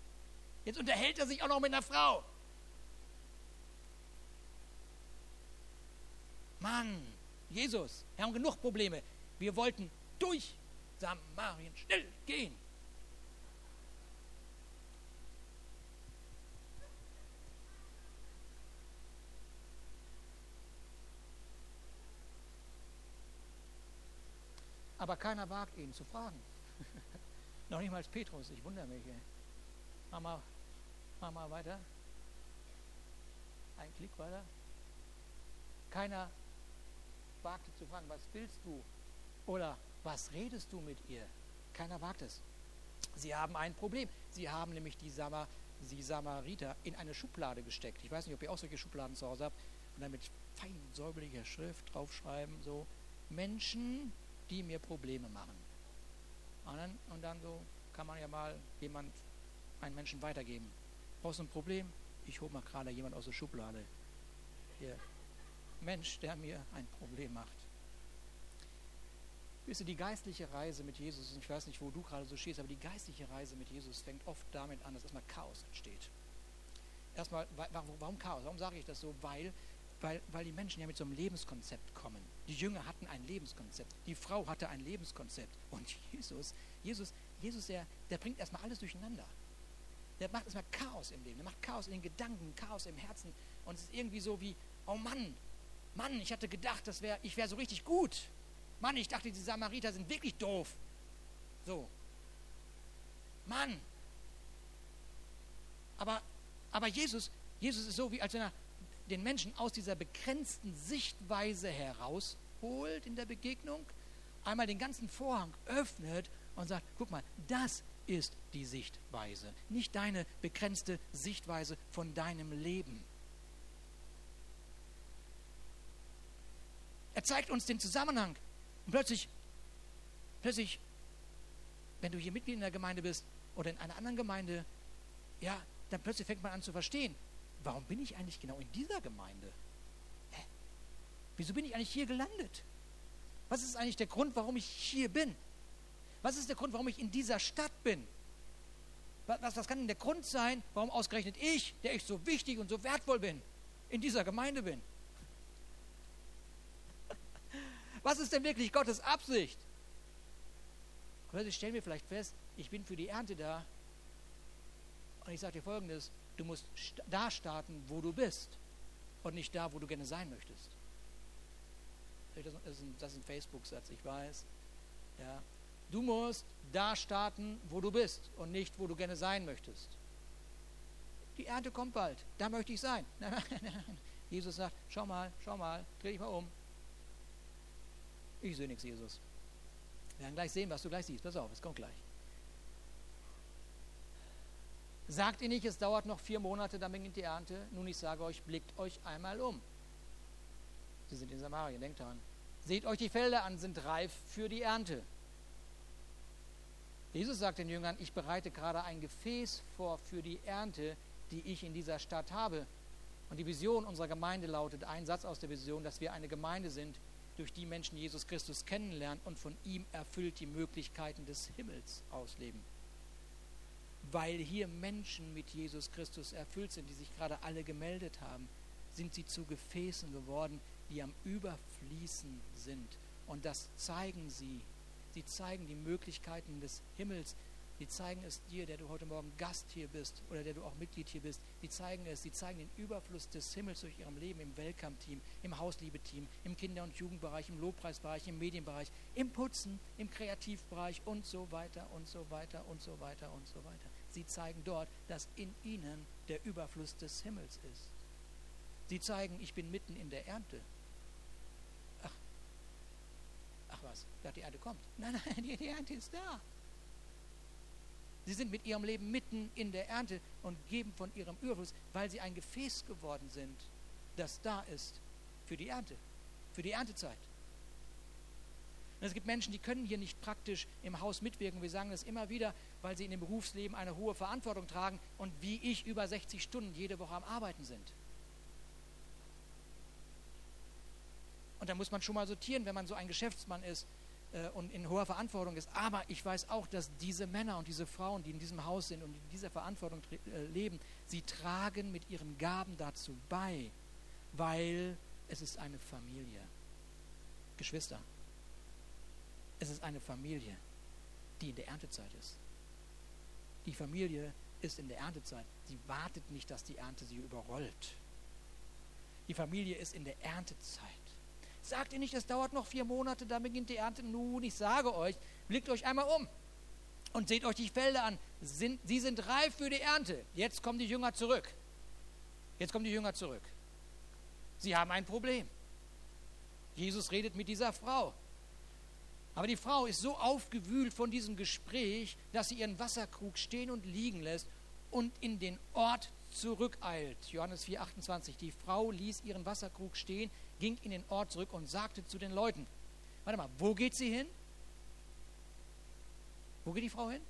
jetzt unterhält er sich auch noch mit einer Frau. Mann, Jesus, wir haben genug Probleme. Wir wollten durch Samarien schnell gehen. Aber keiner wagt ihn zu fragen. Noch nicht mal Petrus, ich wundere mich. Mach mal, mach mal weiter. Ein Klick weiter. Keiner wagte zu fragen, was willst du? Oder was redest du mit ihr? Keiner wagt es. Sie haben ein Problem. Sie haben nämlich die, Samar, die Samariter in eine Schublade gesteckt. Ich weiß nicht, ob ihr auch solche Schubladen zu Hause habt. Und dann mit fein säuberlicher Schrift draufschreiben, so Menschen, die mir Probleme machen. Und dann, und dann so kann man ja mal jemand, einen Menschen weitergeben. Brauchst du ein Problem? Ich hole mal gerade jemand aus der Schublade. Hier. Mensch, der mir ein Problem macht. Wisst ihr, die geistliche Reise mit Jesus, ich weiß nicht, wo du gerade so stehst, aber die geistliche Reise mit Jesus fängt oft damit an, dass erstmal Chaos entsteht. Erstmal, warum Chaos? Warum sage ich das so? Weil weil, weil die Menschen ja mit so einem Lebenskonzept kommen. Die Jünger hatten ein Lebenskonzept, die Frau hatte ein Lebenskonzept. Und Jesus, Jesus, Jesus, der, der bringt erstmal alles durcheinander. Der macht erstmal Chaos im Leben, der macht Chaos in den Gedanken, Chaos im Herzen. Und es ist irgendwie so wie, oh Mann, Mann, ich hatte gedacht, das wär, ich wäre so richtig gut. Mann, ich dachte, die Samariter sind wirklich doof. So. Mann. Aber, aber Jesus, Jesus ist so, wie als wenn er den Menschen aus dieser begrenzten Sichtweise herausholt in der Begegnung, einmal den ganzen Vorhang öffnet und sagt, guck mal, das ist die Sichtweise, nicht deine begrenzte Sichtweise von deinem Leben. Er zeigt uns den Zusammenhang und plötzlich, plötzlich, wenn du hier Mitglied in der Gemeinde bist oder in einer anderen Gemeinde, ja, dann plötzlich fängt man an zu verstehen, warum bin ich eigentlich genau in dieser Gemeinde? Hä? Wieso bin ich eigentlich hier gelandet? Was ist eigentlich der Grund, warum ich hier bin? Was ist der Grund, warum ich in dieser Stadt bin? Was, was kann denn der Grund sein, warum ausgerechnet ich, der ich so wichtig und so wertvoll bin, in dieser Gemeinde bin? Was ist denn wirklich Gottes Absicht? stellen wir vielleicht fest, ich bin für die Ernte da. Und ich sage dir folgendes: Du musst da starten, wo du bist und nicht da, wo du gerne sein möchtest. Das ist ein, ein Facebook-Satz, ich weiß. Ja. Du musst da starten, wo du bist und nicht, wo du gerne sein möchtest. Die Ernte kommt bald, da möchte ich sein. Jesus sagt, schau mal, schau mal, dreh dich mal um. Ich sehe nichts, Jesus. Wir werden gleich sehen, was du gleich siehst. Pass auf, es kommt gleich. Sagt ihr nicht, es dauert noch vier Monate, dann beginnt die Ernte? Nun, ich sage euch, blickt euch einmal um. Sie sind in Samarien, denkt daran. Seht euch die Felder an, sind reif für die Ernte. Jesus sagt den Jüngern, ich bereite gerade ein Gefäß vor für die Ernte, die ich in dieser Stadt habe. Und die Vision unserer Gemeinde lautet, ein Satz aus der Vision, dass wir eine Gemeinde sind, durch die Menschen Jesus Christus kennenlernen und von ihm erfüllt die Möglichkeiten des Himmels ausleben. Weil hier Menschen mit Jesus Christus erfüllt sind, die sich gerade alle gemeldet haben, sind sie zu Gefäßen geworden, die am Überfließen sind. Und das zeigen sie. Sie zeigen die Möglichkeiten des Himmels. Sie zeigen es dir, der du heute Morgen Gast hier bist oder der du auch Mitglied hier bist. Sie zeigen es. Sie zeigen den Überfluss des Himmels durch ihrem Leben im Welcome-Team, im Hausliebe-Team, im Kinder- und Jugendbereich, im Lobpreisbereich, im Medienbereich, im Putzen, im Kreativbereich und so weiter und so weiter und so weiter und so weiter. Sie zeigen dort, dass in ihnen der Überfluss des Himmels ist. Sie zeigen, ich bin mitten in der Ernte. Ach, ach was, die Ernte kommt. Nein, nein, die, die Ernte ist da. Sie sind mit ihrem Leben mitten in der Ernte und geben von ihrem Überfluss, weil sie ein Gefäß geworden sind, das da ist für die Ernte, für die Erntezeit. Und es gibt Menschen, die können hier nicht praktisch im Haus mitwirken. Wir sagen das immer wieder, weil sie in dem Berufsleben eine hohe Verantwortung tragen und wie ich über 60 Stunden jede Woche am Arbeiten sind. Und da muss man schon mal sortieren, wenn man so ein Geschäftsmann ist äh, und in hoher Verantwortung ist. Aber ich weiß auch, dass diese Männer und diese Frauen, die in diesem Haus sind und in dieser Verantwortung äh, leben, sie tragen mit ihren Gaben dazu bei, weil es ist eine Familie. Geschwister, es ist eine Familie, die in der Erntezeit ist. Die Familie ist in der Erntezeit. Sie wartet nicht, dass die Ernte sie überrollt. Die Familie ist in der Erntezeit. Sagt ihr nicht, es dauert noch vier Monate, dann beginnt die Ernte. Nun, ich sage euch, blickt euch einmal um und seht euch die Felder an. Sie sind reif für die Ernte. Jetzt kommen die Jünger zurück. Jetzt kommen die Jünger zurück. Sie haben ein Problem. Jesus redet mit dieser Frau. Aber die Frau ist so aufgewühlt von diesem Gespräch, dass sie ihren Wasserkrug stehen und liegen lässt und in den Ort zurückeilt. Johannes 4,28. Die Frau ließ ihren Wasserkrug stehen, ging in den Ort zurück und sagte zu den Leuten: Warte mal, wo geht sie hin? Wo geht die Frau hin?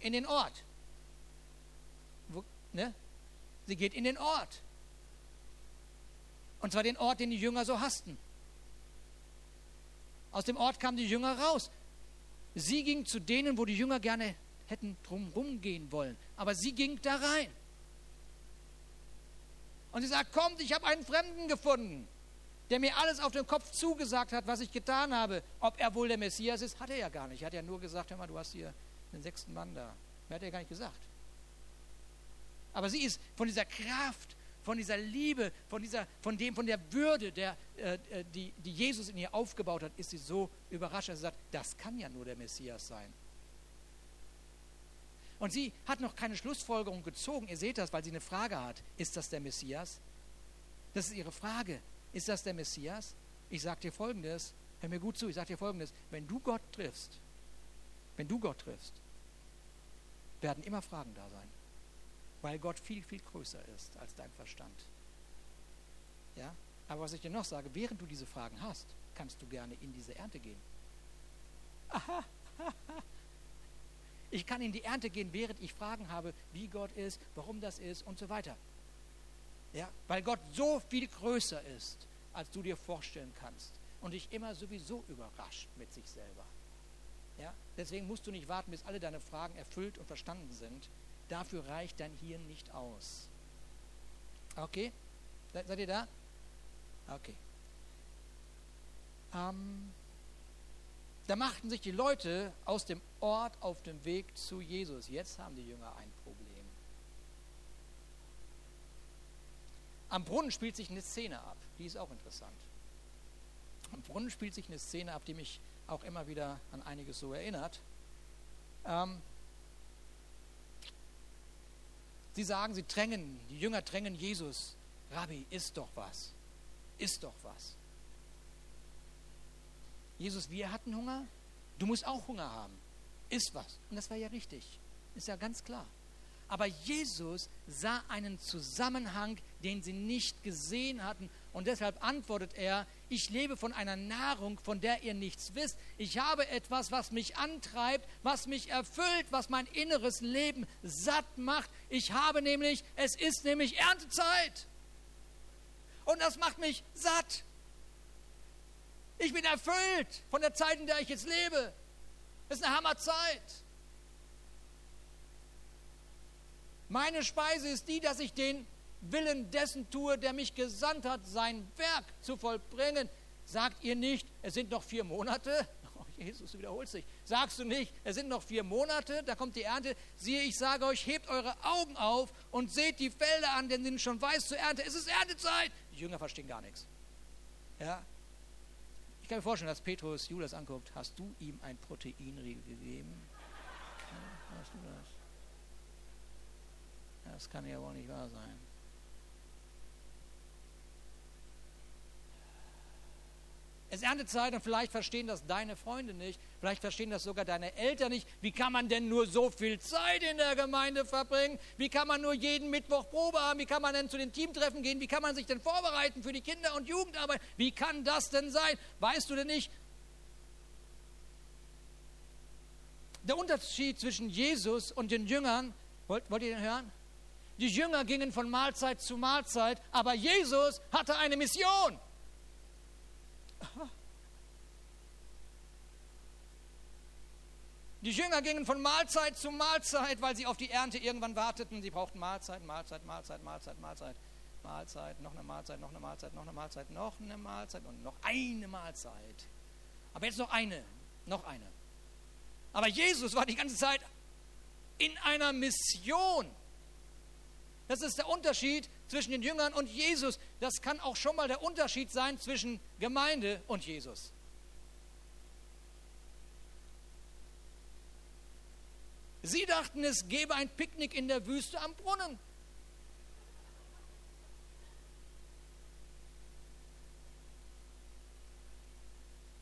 In den Ort. Wo, ne? Sie geht in den Ort. Und zwar den Ort, den die Jünger so hassten. Aus dem Ort kamen die Jünger raus. Sie ging zu denen, wo die Jünger gerne hätten drumherum gehen wollen. Aber sie ging da rein. Und sie sagt, kommt, ich habe einen Fremden gefunden, der mir alles auf den Kopf zugesagt hat, was ich getan habe. Ob er wohl der Messias ist, hat er ja gar nicht. Er hat ja nur gesagt, hör mal, du hast hier den sechsten Mann da. Mehr hat er gar nicht gesagt. Aber sie ist von dieser Kraft von dieser Liebe, von, dieser, von, dem, von der Würde, der, äh, äh, die, die Jesus in ihr aufgebaut hat, ist sie so überrascht, dass sie sagt, das kann ja nur der Messias sein. Und sie hat noch keine Schlussfolgerung gezogen. Ihr seht das, weil sie eine Frage hat. Ist das der Messias? Das ist ihre Frage. Ist das der Messias? Ich sage dir Folgendes. Hör mir gut zu. Ich sage dir Folgendes. Wenn du Gott triffst, wenn du Gott triffst, werden immer Fragen da sein weil Gott viel, viel größer ist als dein Verstand. Ja? Aber was ich dir noch sage, während du diese Fragen hast, kannst du gerne in diese Ernte gehen. Aha, ich kann in die Ernte gehen, während ich Fragen habe, wie Gott ist, warum das ist und so weiter. Ja? Weil Gott so viel größer ist, als du dir vorstellen kannst und dich immer sowieso überrascht mit sich selber. Ja? Deswegen musst du nicht warten, bis alle deine Fragen erfüllt und verstanden sind, Dafür reicht dein Hirn nicht aus. Okay? Seid ihr da? Okay. Ähm, da machten sich die Leute aus dem Ort auf dem Weg zu Jesus. Jetzt haben die Jünger ein Problem. Am Brunnen spielt sich eine Szene ab, die ist auch interessant. Am Brunnen spielt sich eine Szene ab, die mich auch immer wieder an einiges so erinnert. Ähm, Sie sagen, sie drängen, die Jünger drängen Jesus. Rabbi, isst doch was. Isst doch was. Jesus, wir hatten Hunger. Du musst auch Hunger haben. Iss was. Und das war ja richtig. Ist ja ganz klar. Aber Jesus sah einen Zusammenhang, den sie nicht gesehen hatten. Und deshalb antwortet er, ich lebe von einer Nahrung, von der ihr nichts wisst. Ich habe etwas, was mich antreibt, was mich erfüllt, was mein inneres Leben satt macht. Ich habe nämlich, es ist nämlich Erntezeit. Und das macht mich satt. Ich bin erfüllt von der Zeit, in der ich jetzt lebe. Es ist eine Hammerzeit. Meine Speise ist die, dass ich den Willen dessen tue, der mich gesandt hat, sein Werk zu vollbringen. Sagt ihr nicht, es sind noch vier Monate? Oh, Jesus, du wiederholst dich. Sagst du nicht, es sind noch vier Monate, da kommt die Ernte. Siehe, ich sage euch, hebt eure Augen auf und seht die Felder an, denn sind schon weiß zur Ernte. Es ist Erntezeit. Die Jünger verstehen gar nichts. Ja? Ich kann mir vorstellen, dass Petrus Judas anguckt. Hast du ihm ein Proteinriegel gegeben? Ja, hast du das? Das kann ja wohl nicht wahr sein. Es ist Erntezeit und vielleicht verstehen das deine Freunde nicht, vielleicht verstehen das sogar deine Eltern nicht. Wie kann man denn nur so viel Zeit in der Gemeinde verbringen? Wie kann man nur jeden Mittwoch Probe haben? Wie kann man denn zu den Teamtreffen gehen? Wie kann man sich denn vorbereiten für die Kinder- und Jugendarbeit? Wie kann das denn sein? Weißt du denn nicht? Der Unterschied zwischen Jesus und den Jüngern, wollt, wollt ihr den hören? Die Jünger gingen von Mahlzeit zu Mahlzeit, aber Jesus hatte eine Mission. Die Jünger gingen von Mahlzeit zu Mahlzeit, weil sie auf die Ernte irgendwann warteten. Sie brauchten Mahlzeit, Mahlzeit, Mahlzeit, Mahlzeit, Mahlzeit, Mahlzeit, noch eine Mahlzeit, noch eine Mahlzeit, noch eine Mahlzeit, noch eine Mahlzeit und noch eine Mahlzeit. Aber jetzt noch eine, noch eine. Aber Jesus war die ganze Zeit in einer Mission. Das ist der Unterschied zwischen den Jüngern und Jesus. Das kann auch schon mal der Unterschied sein zwischen Gemeinde und Jesus. Sie dachten, es gäbe ein Picknick in der Wüste am Brunnen.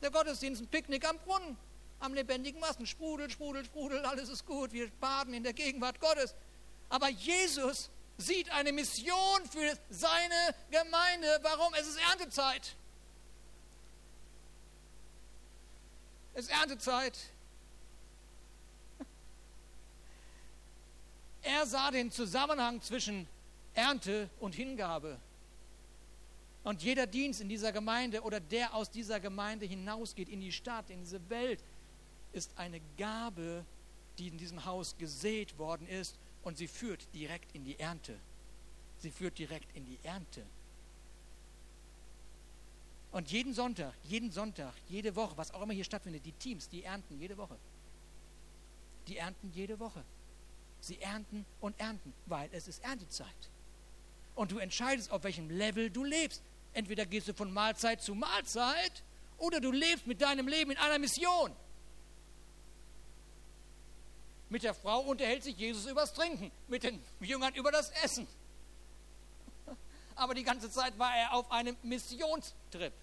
Der Gottesdienst, ein Picknick am Brunnen, am lebendigen Wasser. Sprudel, sprudel, sprudel, alles ist gut. Wir baden in der Gegenwart Gottes. Aber Jesus sieht eine Mission für seine Gemeinde. Warum? Es ist Erntezeit. Es ist Erntezeit. Er sah den Zusammenhang zwischen Ernte und Hingabe. Und jeder Dienst in dieser Gemeinde oder der aus dieser Gemeinde hinausgeht in die Stadt, in diese Welt, ist eine Gabe, die in diesem Haus gesät worden ist und sie führt direkt in die Ernte. Sie führt direkt in die Ernte. Und jeden Sonntag, jeden Sonntag, jede Woche, was auch immer hier stattfindet, die Teams, die ernten jede Woche. Die ernten jede Woche. Sie ernten und ernten, weil es ist Erntezeit. Und du entscheidest, auf welchem Level du lebst. Entweder gehst du von Mahlzeit zu Mahlzeit oder du lebst mit deinem Leben in einer Mission. Mit der Frau unterhält sich Jesus übers Trinken, mit den Jüngern über das Essen. Aber die ganze Zeit war er auf einem Missionstrip.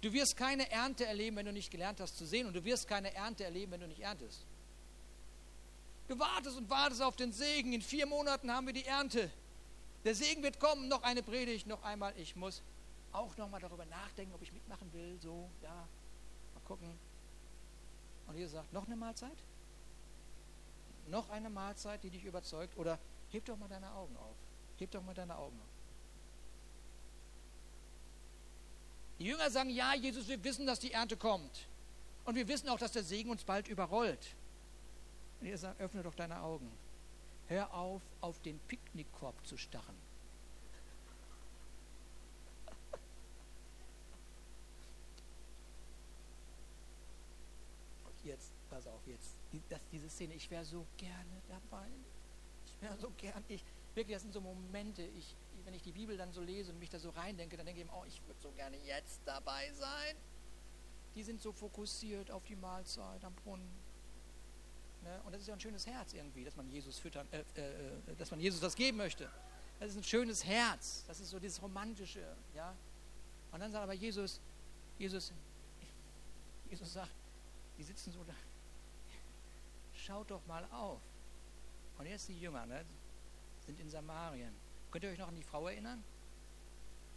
Du wirst keine Ernte erleben, wenn du nicht gelernt hast zu sehen. Und du wirst keine Ernte erleben, wenn du nicht erntest. Du wartest und wartest auf den Segen. In vier Monaten haben wir die Ernte. Der Segen wird kommen. Noch eine Predigt, noch einmal. Ich muss auch noch mal darüber nachdenken, ob ich mitmachen will. So, ja, mal gucken. Und Jesus sagt, noch eine Mahlzeit? Noch eine Mahlzeit, die dich überzeugt? Oder heb doch mal deine Augen auf. Heb doch mal deine Augen auf. Die Jünger sagen, ja, Jesus, wir wissen, dass die Ernte kommt. Und wir wissen auch, dass der Segen uns bald überrollt. Und ihr sagt, öffne doch deine Augen. Hör auf, auf den Picknickkorb zu starren. Jetzt, pass auf, jetzt, das, diese Szene, ich wäre so gerne dabei. Ich wäre so gern, ich, wirklich, das sind so Momente, ich, wenn ich die Bibel dann so lese und mich da so reindenke, dann denke ich, oh, ich würde so gerne jetzt dabei sein. Die sind so fokussiert auf die Mahlzeit am Brunnen. Ne? Und das ist ja ein schönes Herz irgendwie, dass man Jesus füttern, äh, äh, äh, dass man Jesus das geben möchte. Das ist ein schönes Herz. Das ist so dieses romantische, ja. Und dann sagt aber Jesus, Jesus, Jesus sagt, die sitzen so da. Schaut doch mal auf. Und jetzt die Jünger, ne, sind in Samarien. Könnt ihr euch noch an die Frau erinnern?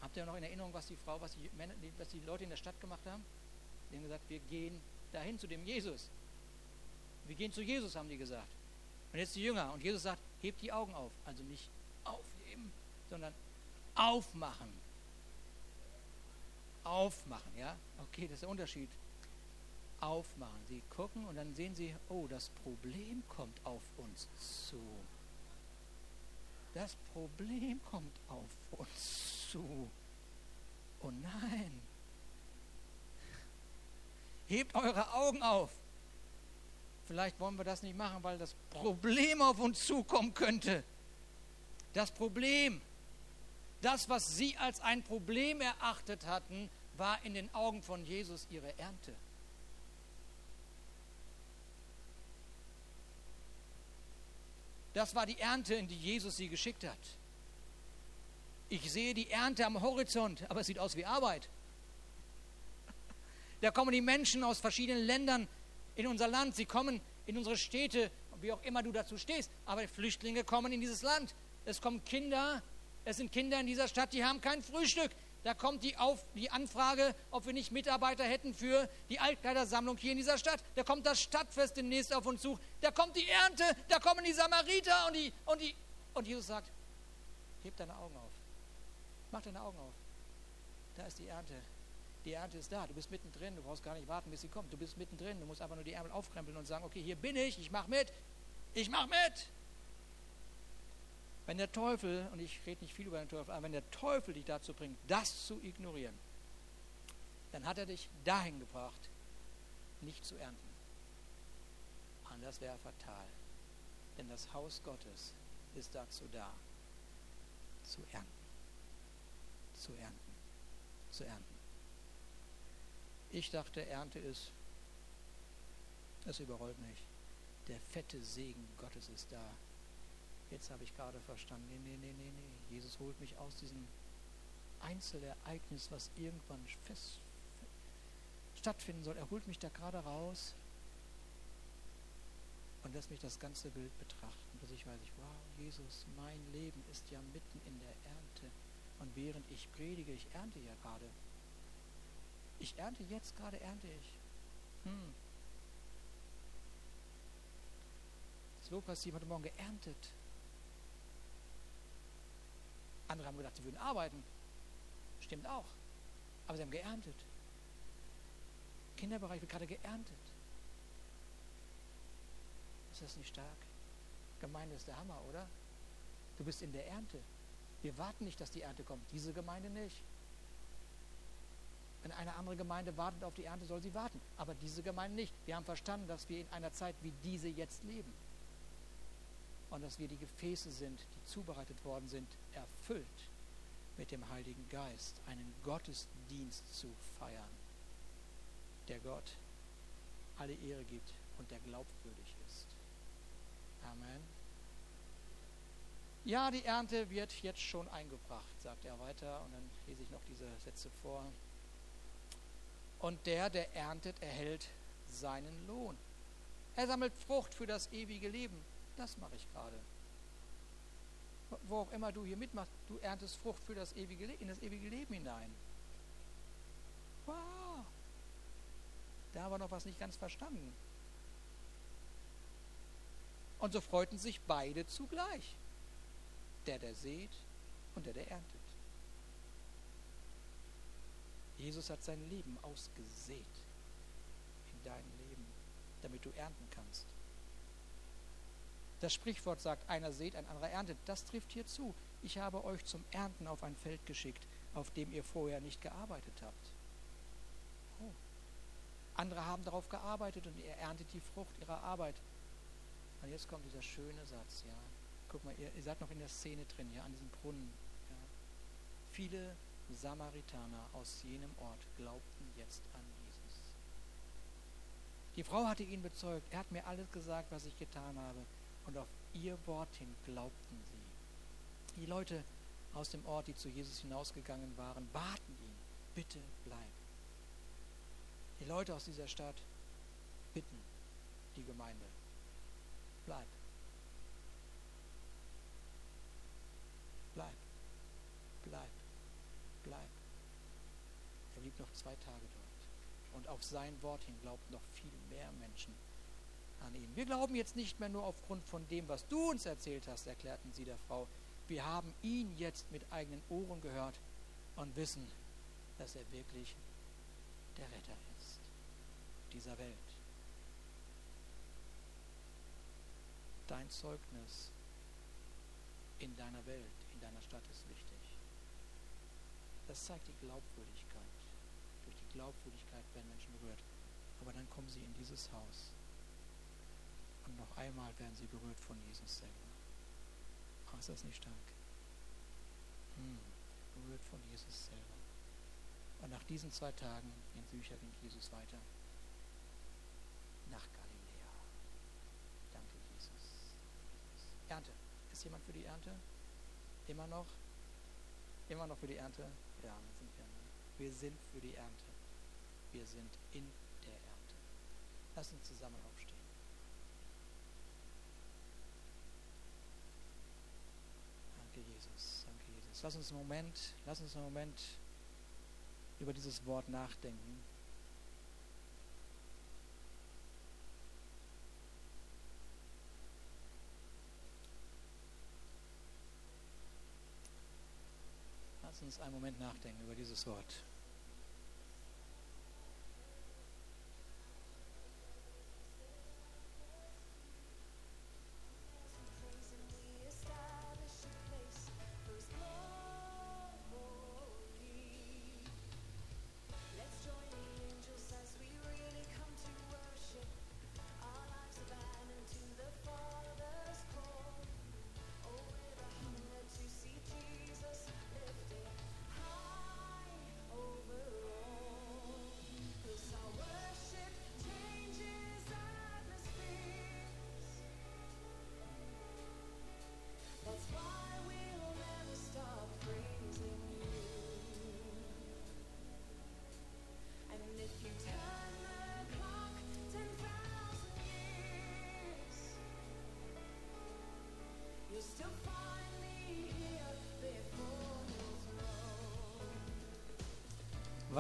Habt ihr noch in Erinnerung, was die Frau, was die, Männer, was die Leute in der Stadt gemacht haben? Die haben gesagt, wir gehen dahin zu dem Jesus. Wir gehen zu Jesus, haben die gesagt. Und jetzt die Jünger. Und Jesus sagt, hebt die Augen auf. Also nicht aufheben, sondern aufmachen. Aufmachen, ja? Okay, das ist der Unterschied aufmachen. Sie gucken und dann sehen sie, oh, das Problem kommt auf uns zu. Das Problem kommt auf uns zu. Oh nein. Hebt eure Augen auf. Vielleicht wollen wir das nicht machen, weil das Problem auf uns zukommen könnte. Das Problem, das, was sie als ein Problem erachtet hatten, war in den Augen von Jesus ihre Ernte. Das war die Ernte, in die Jesus sie geschickt hat. Ich sehe die Ernte am Horizont, aber es sieht aus wie Arbeit. Da kommen die Menschen aus verschiedenen Ländern in unser Land, sie kommen in unsere Städte, wie auch immer du dazu stehst, aber Flüchtlinge kommen in dieses Land. Es kommen Kinder, es sind Kinder in dieser Stadt, die haben kein Frühstück. Da kommt die, Auf, die Anfrage, ob wir nicht Mitarbeiter hätten für die Altkleidersammlung hier in dieser Stadt. Da kommt das Stadtfest demnächst auf uns zu. Da kommt die Ernte, da kommen die Samariter und die, und die. Und Jesus sagt: Heb deine Augen auf. Mach deine Augen auf. Da ist die Ernte. Die Ernte ist da. Du bist mittendrin. Du brauchst gar nicht warten, bis sie kommt. Du bist mittendrin. Du musst einfach nur die Ärmel aufkrempeln und sagen: Okay, hier bin ich. Ich mach mit. Ich mach mit. Wenn der Teufel, und ich rede nicht viel über den Teufel, aber wenn der Teufel dich dazu bringt, das zu ignorieren, dann hat er dich dahin gebracht, nicht zu ernten. Und das wäre fatal. Denn das Haus Gottes ist dazu da, zu ernten. Zu ernten. Zu ernten. Ich dachte, Ernte ist, es überrollt mich. Der fette Segen Gottes ist da Jetzt habe ich gerade verstanden, nee, nee, nee, nee, nee. Jesus holt mich aus diesem Einzelereignis, was irgendwann fest stattfinden soll. Er holt mich da gerade raus und lässt mich das ganze Bild betrachten, dass ich weiß, wow, Jesus, mein Leben ist ja mitten in der Ernte. Und während ich predige, ich ernte ja gerade. Ich ernte jetzt gerade, ernte ich. Hm. Das Lobpreisteam heute Morgen geerntet. Andere haben gedacht, sie würden arbeiten. Stimmt auch. Aber sie haben geerntet. Im Kinderbereich wird gerade geerntet. Ist das nicht stark? Gemeinde ist der Hammer, oder? Du bist in der Ernte. Wir warten nicht, dass die Ernte kommt. Diese Gemeinde nicht. Wenn eine andere Gemeinde wartet auf die Ernte, soll sie warten. Aber diese Gemeinde nicht. Wir haben verstanden, dass wir in einer Zeit wie diese jetzt leben und dass wir die Gefäße sind, die zubereitet worden sind, erfüllt mit dem Heiligen Geist, einen Gottesdienst zu feiern, der Gott alle Ehre gibt und der glaubwürdig ist. Amen. Ja, die Ernte wird jetzt schon eingebracht, sagt er weiter, und dann lese ich noch diese Sätze vor. Und der, der erntet, erhält seinen Lohn. Er sammelt Frucht für das ewige Leben das mache ich gerade. Wo auch immer du hier mitmachst, du erntest Frucht für das ewige, in das ewige Leben hinein. Wow! Da wir noch was nicht ganz verstanden. Und so freuten sich beide zugleich. Der, der sät und der, der erntet. Jesus hat sein Leben ausgesät in dein Leben, damit du ernten kannst. Das Sprichwort sagt, einer sät, ein anderer erntet. Das trifft hier zu. Ich habe euch zum Ernten auf ein Feld geschickt, auf dem ihr vorher nicht gearbeitet habt. Oh. Andere haben darauf gearbeitet und ihr erntet die Frucht ihrer Arbeit. Und jetzt kommt dieser schöne Satz, ja. Guck mal, ihr, ihr seid noch in der Szene drin, ja, an diesem Brunnen. Ja. Viele Samaritaner aus jenem Ort glaubten jetzt an Jesus. Die Frau hatte ihn bezeugt, er hat mir alles gesagt, was ich getan habe und auf ihr Wort hin glaubten sie. Die Leute aus dem Ort, die zu Jesus hinausgegangen waren, baten ihn, bitte bleib. Die Leute aus dieser Stadt bitten die Gemeinde, bleib. Bleib, bleib, bleib. Er blieb noch zwei Tage dort. Und auf sein Wort hin glaubten noch viel mehr Menschen an ihn. Wir glauben jetzt nicht mehr nur aufgrund von dem, was du uns erzählt hast, erklärten sie der Frau. Wir haben ihn jetzt mit eigenen Ohren gehört und wissen, dass er wirklich der Retter ist. dieser Welt. Dein Zeugnis in deiner Welt, in deiner Stadt ist wichtig. Das zeigt die Glaubwürdigkeit. Durch die Glaubwürdigkeit werden Menschen berührt. Aber dann kommen sie in dieses Haus und noch einmal werden sie berührt von Jesus selber. Oh, ist das nicht stark? Hm, berührt von Jesus selber. Und nach diesen zwei Tagen in Bücher ging Jesus weiter nach Galiläa. Danke, Jesus. Ernte. Ist jemand für die Ernte? Immer noch? Immer noch für die Ernte? Ja, sind wir. Ne? Wir sind für die Ernte. Wir sind in der Ernte. Lass uns zusammen aufstehen. Danke, Jesus. Danke, Jesus. Lass uns einen Moment, lass uns einen Moment über dieses Wort nachdenken. Lass uns einen Moment nachdenken über dieses Wort.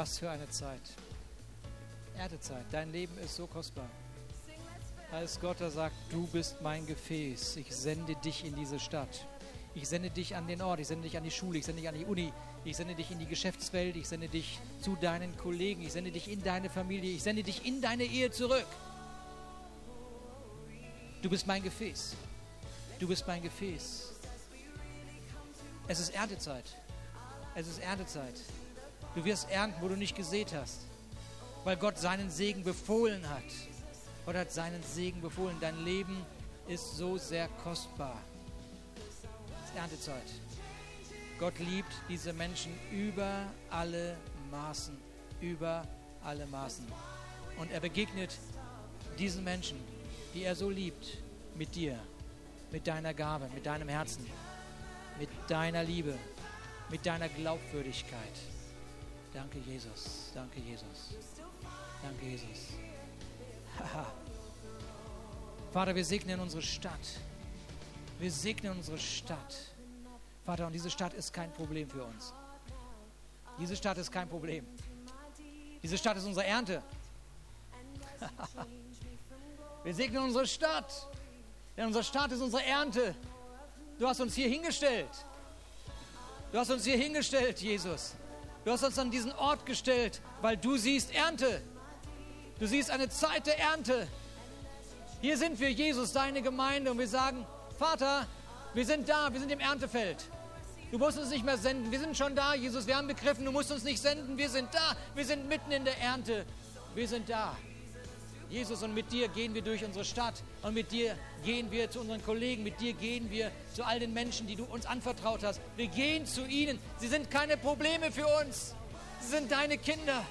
Was für eine Zeit. Erdezeit. Dein Leben ist so kostbar. Als Gott da sagt, du bist mein Gefäß. Ich sende dich in diese Stadt. Ich sende dich an den Ort, ich sende dich an die Schule, ich sende dich an die Uni, ich sende dich in die Geschäftswelt, ich sende dich zu deinen Kollegen, ich sende dich in deine Familie, ich sende dich in deine Ehe zurück. Du bist mein Gefäß. Du bist mein Gefäß. Es ist Erntezeit. Es ist Erntezeit. Du wirst ernten, wo du nicht gesät hast, weil Gott seinen Segen befohlen hat. Gott hat seinen Segen befohlen. Dein Leben ist so sehr kostbar. Es ist Erntezeit. Gott liebt diese Menschen über alle Maßen, über alle Maßen. Und er begegnet diesen Menschen, die er so liebt, mit dir, mit deiner Gabe, mit deinem Herzen, mit deiner Liebe, mit deiner Glaubwürdigkeit. Danke, Jesus. Danke, Jesus. Danke, Jesus. Haha. Vater, wir segnen unsere Stadt. Wir segnen unsere Stadt. Vater, und diese Stadt ist kein Problem für uns. Diese Stadt ist kein Problem. Diese Stadt ist unsere Ernte. wir segnen unsere Stadt. Denn unsere Stadt ist unsere Ernte. Du hast uns hier hingestellt. Du hast uns hier hingestellt, Jesus. Du hast uns an diesen Ort gestellt, weil du siehst Ernte. Du siehst eine Zeit der Ernte. Hier sind wir, Jesus, deine Gemeinde, und wir sagen, Vater, wir sind da, wir sind im Erntefeld. Du musst uns nicht mehr senden. Wir sind schon da, Jesus. Wir haben begriffen, du musst uns nicht senden. Wir sind da. Wir sind mitten in der Ernte. Wir sind da. Jesus, und mit dir gehen wir durch unsere Stadt und mit dir gehen wir zu unseren Kollegen, mit dir gehen wir zu all den Menschen, die du uns anvertraut hast. Wir gehen zu ihnen. Sie sind keine Probleme für uns. Sie sind deine Kinder.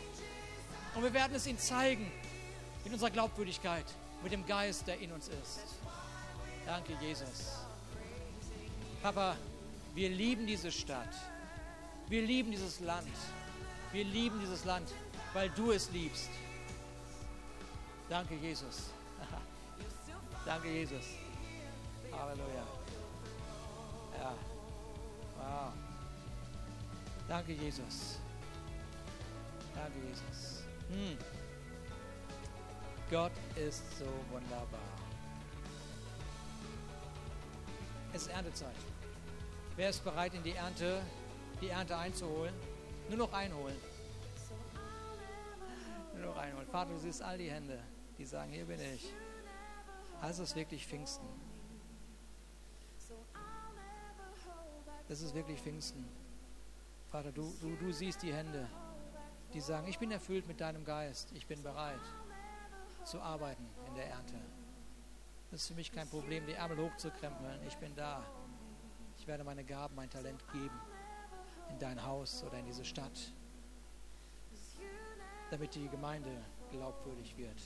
Und wir werden es ihnen zeigen in unserer Glaubwürdigkeit, mit dem Geist, der in uns ist. Danke, Jesus. Papa, wir lieben diese Stadt. Wir lieben dieses Land. Wir lieben dieses Land, weil du es liebst. Danke, Jesus. Danke, Jesus. Halleluja. Ja. Wow. Danke, Jesus. Danke, Jesus. Hm. Gott ist so wunderbar. Es ist Erntezeit. Wer ist bereit, in die Ernte, die Ernte einzuholen? Nur noch einholen. Hände noch reinholen. Vater, du siehst all die Hände, die sagen, hier bin ich. Also es ist wirklich Pfingsten. Das ist wirklich Pfingsten. Vater, du, du, du siehst die Hände, die sagen, ich bin erfüllt mit deinem Geist, ich bin bereit zu arbeiten in der Ernte. Das ist für mich kein Problem, die Ärmel hochzukrempeln. Ich bin da. Ich werde meine Gaben, mein Talent geben in dein Haus oder in diese Stadt, damit die Gemeinde glaubwürdig wird.